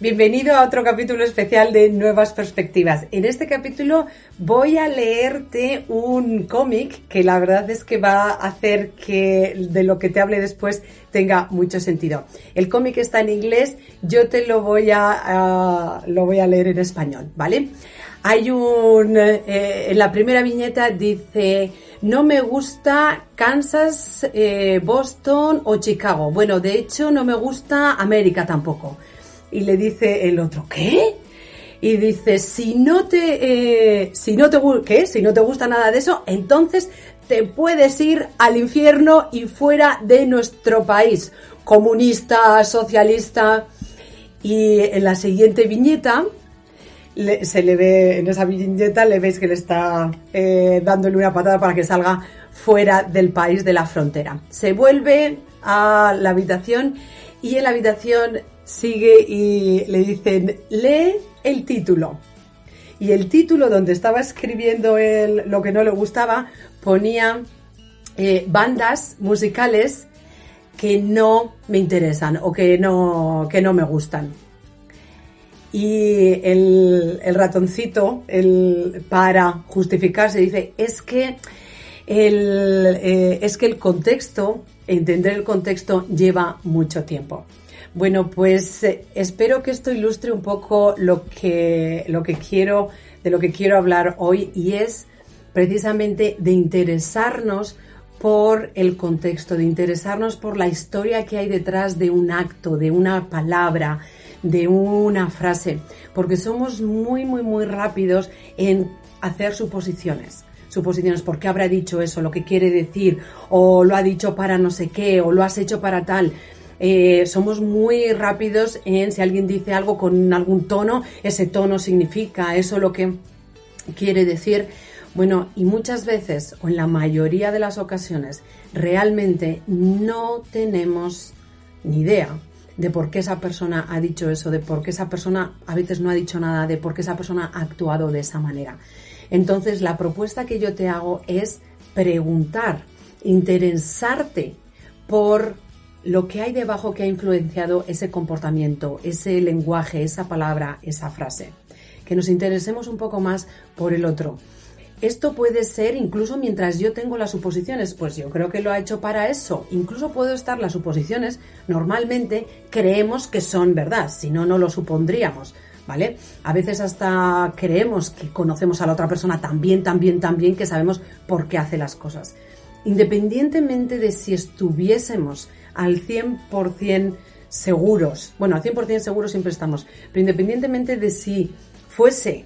Bienvenido a otro capítulo especial de Nuevas Perspectivas. En este capítulo voy a leerte un cómic que la verdad es que va a hacer que de lo que te hable después tenga mucho sentido. El cómic está en inglés, yo te lo voy a, lo voy a leer en español, ¿vale? Hay un eh, en la primera viñeta dice no me gusta Kansas, eh, Boston o Chicago. Bueno, de hecho no me gusta América tampoco. Y le dice el otro, ¿qué? Y dice, si no te, eh, si no te, ¿qué? Si no te gusta nada de eso, entonces te puedes ir al infierno y fuera de nuestro país, comunista, socialista. Y en la siguiente viñeta, se le ve, en esa viñeta le veis que le está eh, dándole una patada para que salga fuera del país de la frontera. Se vuelve a la habitación y en la habitación sigue y le dicen, lee el título. Y el título donde estaba escribiendo él lo que no le gustaba ponía eh, bandas musicales que no me interesan o que no, que no me gustan. Y el, ratoncito, el, para justificarse, dice, es que el, eh, es que el contexto, entender el contexto lleva mucho tiempo. Bueno, pues eh, espero que esto ilustre un poco lo que, lo que quiero, de lo que quiero hablar hoy y es precisamente de interesarnos por el contexto, de interesarnos por la historia que hay detrás de un acto, de una palabra, de una frase, porque somos muy, muy, muy rápidos en hacer suposiciones. Suposiciones, ¿por qué habrá dicho eso? Lo que quiere decir, o lo ha dicho para no sé qué, o lo has hecho para tal. Eh, somos muy rápidos en si alguien dice algo con algún tono, ese tono significa eso lo que quiere decir. Bueno, y muchas veces, o en la mayoría de las ocasiones, realmente no tenemos ni idea de por qué esa persona ha dicho eso, de por qué esa persona a veces no ha dicho nada, de por qué esa persona ha actuado de esa manera. Entonces, la propuesta que yo te hago es preguntar, interesarte por lo que hay debajo que ha influenciado ese comportamiento, ese lenguaje, esa palabra, esa frase. Que nos interesemos un poco más por el otro. Esto puede ser incluso mientras yo tengo las suposiciones, pues yo creo que lo ha hecho para eso. Incluso puedo estar las suposiciones, normalmente creemos que son verdad, si no, no lo supondríamos. ¿Vale? A veces hasta creemos que conocemos a la otra persona tan bien, tan bien, tan bien que sabemos por qué hace las cosas. Independientemente de si estuviésemos al 100% seguros, bueno, al 100% seguros siempre estamos, pero independientemente de si fuese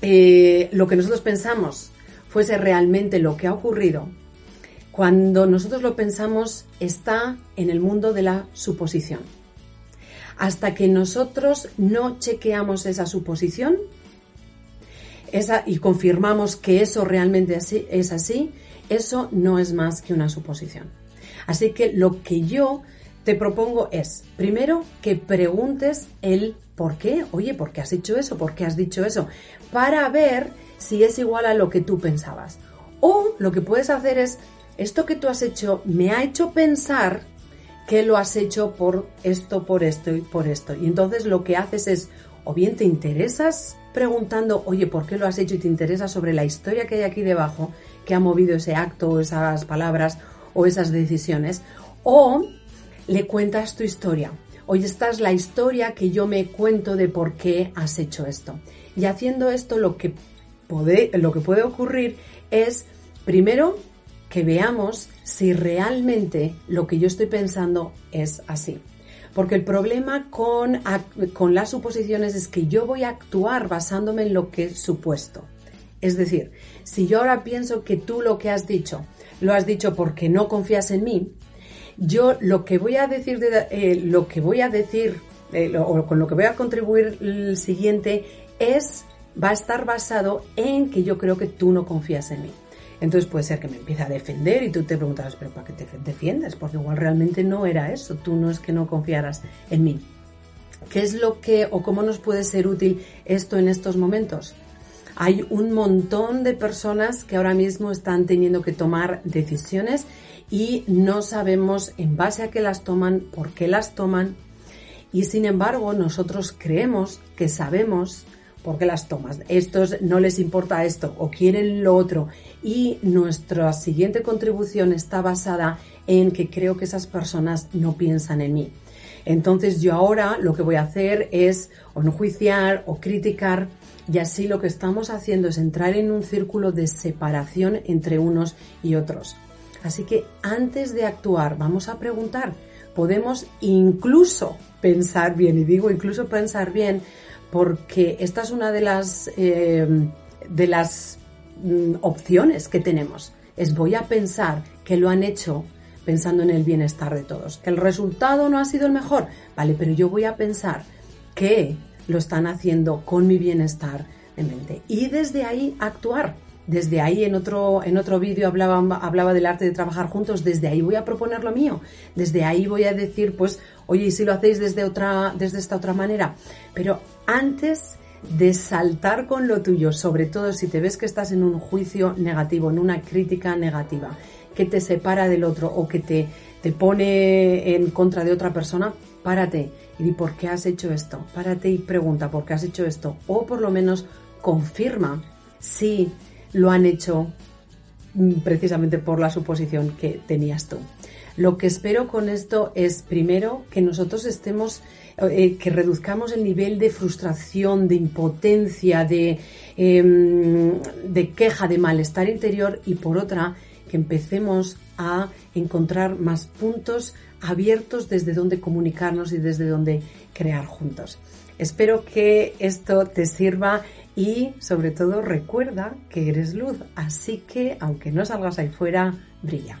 eh, lo que nosotros pensamos fuese realmente lo que ha ocurrido, cuando nosotros lo pensamos está en el mundo de la suposición. Hasta que nosotros no chequeamos esa suposición y confirmamos que eso realmente es así, eso no es más que una suposición. Así que lo que yo te propongo es, primero, que preguntes el por qué. Oye, ¿por qué has hecho eso? ¿Por qué has dicho eso? Para ver si es igual a lo que tú pensabas. O lo que puedes hacer es, esto que tú has hecho me ha hecho pensar que lo has hecho por esto, por esto y por esto. Y entonces lo que haces es, o bien te interesas preguntando, oye, ¿por qué lo has hecho? Y te interesas sobre la historia que hay aquí debajo, que ha movido ese acto, o esas palabras o esas decisiones. O le cuentas tu historia. Hoy esta es la historia que yo me cuento de por qué has hecho esto. Y haciendo esto lo que puede ocurrir es, primero, que veamos si realmente lo que yo estoy pensando es así. Porque el problema con, con las suposiciones es que yo voy a actuar basándome en lo que es supuesto. Es decir, si yo ahora pienso que tú lo que has dicho lo has dicho porque no confías en mí, yo lo que voy a decir, de, eh, lo que voy a decir, eh, o con lo que voy a contribuir el siguiente es, va a estar basado en que yo creo que tú no confías en mí. Entonces puede ser que me empiece a defender y tú te preguntarás, pero ¿para qué te defiendes? Porque igual realmente no era eso, tú no es que no confiaras en mí. ¿Qué es lo que o cómo nos puede ser útil esto en estos momentos? Hay un montón de personas que ahora mismo están teniendo que tomar decisiones y no sabemos en base a qué las toman, por qué las toman Y sin embargo, nosotros creemos que sabemos por qué las tomas. Estos no les importa esto o quieren lo otro. Y nuestra siguiente contribución está basada en que creo que esas personas no piensan en mí. Entonces yo ahora lo que voy a hacer es o no juiciar o criticar y así lo que estamos haciendo es entrar en un círculo de separación entre unos y otros. Así que antes de actuar vamos a preguntar, podemos incluso pensar bien, y digo incluso pensar bien, porque esta es una de las, eh, de las mm, opciones que tenemos. Es voy a pensar que lo han hecho pensando en el bienestar de todos. El resultado no ha sido el mejor, vale, pero yo voy a pensar que lo están haciendo con mi bienestar de mente. Y desde ahí actuar. Desde ahí en otro, en otro vídeo hablaba, hablaba del arte de trabajar juntos, desde ahí voy a proponer lo mío, desde ahí voy a decir, pues, oye, ¿y si lo hacéis desde otra, desde esta otra manera? Pero antes de saltar con lo tuyo, sobre todo si te ves que estás en un juicio negativo, en una crítica negativa, que te separa del otro o que te, te pone en contra de otra persona, párate y di por qué has hecho esto. Párate y pregunta por qué has hecho esto. O por lo menos confirma si lo han hecho mm, precisamente por la suposición que tenías tú. Lo que espero con esto es primero que nosotros estemos, eh, que reduzcamos el nivel de frustración, de impotencia, de, em, de queja, de malestar interior y por otra, que empecemos a encontrar más puntos abiertos desde donde comunicarnos y desde donde crear juntos. Espero que esto te sirva y sobre todo recuerda que eres luz, así que aunque no salgas ahí fuera, brilla.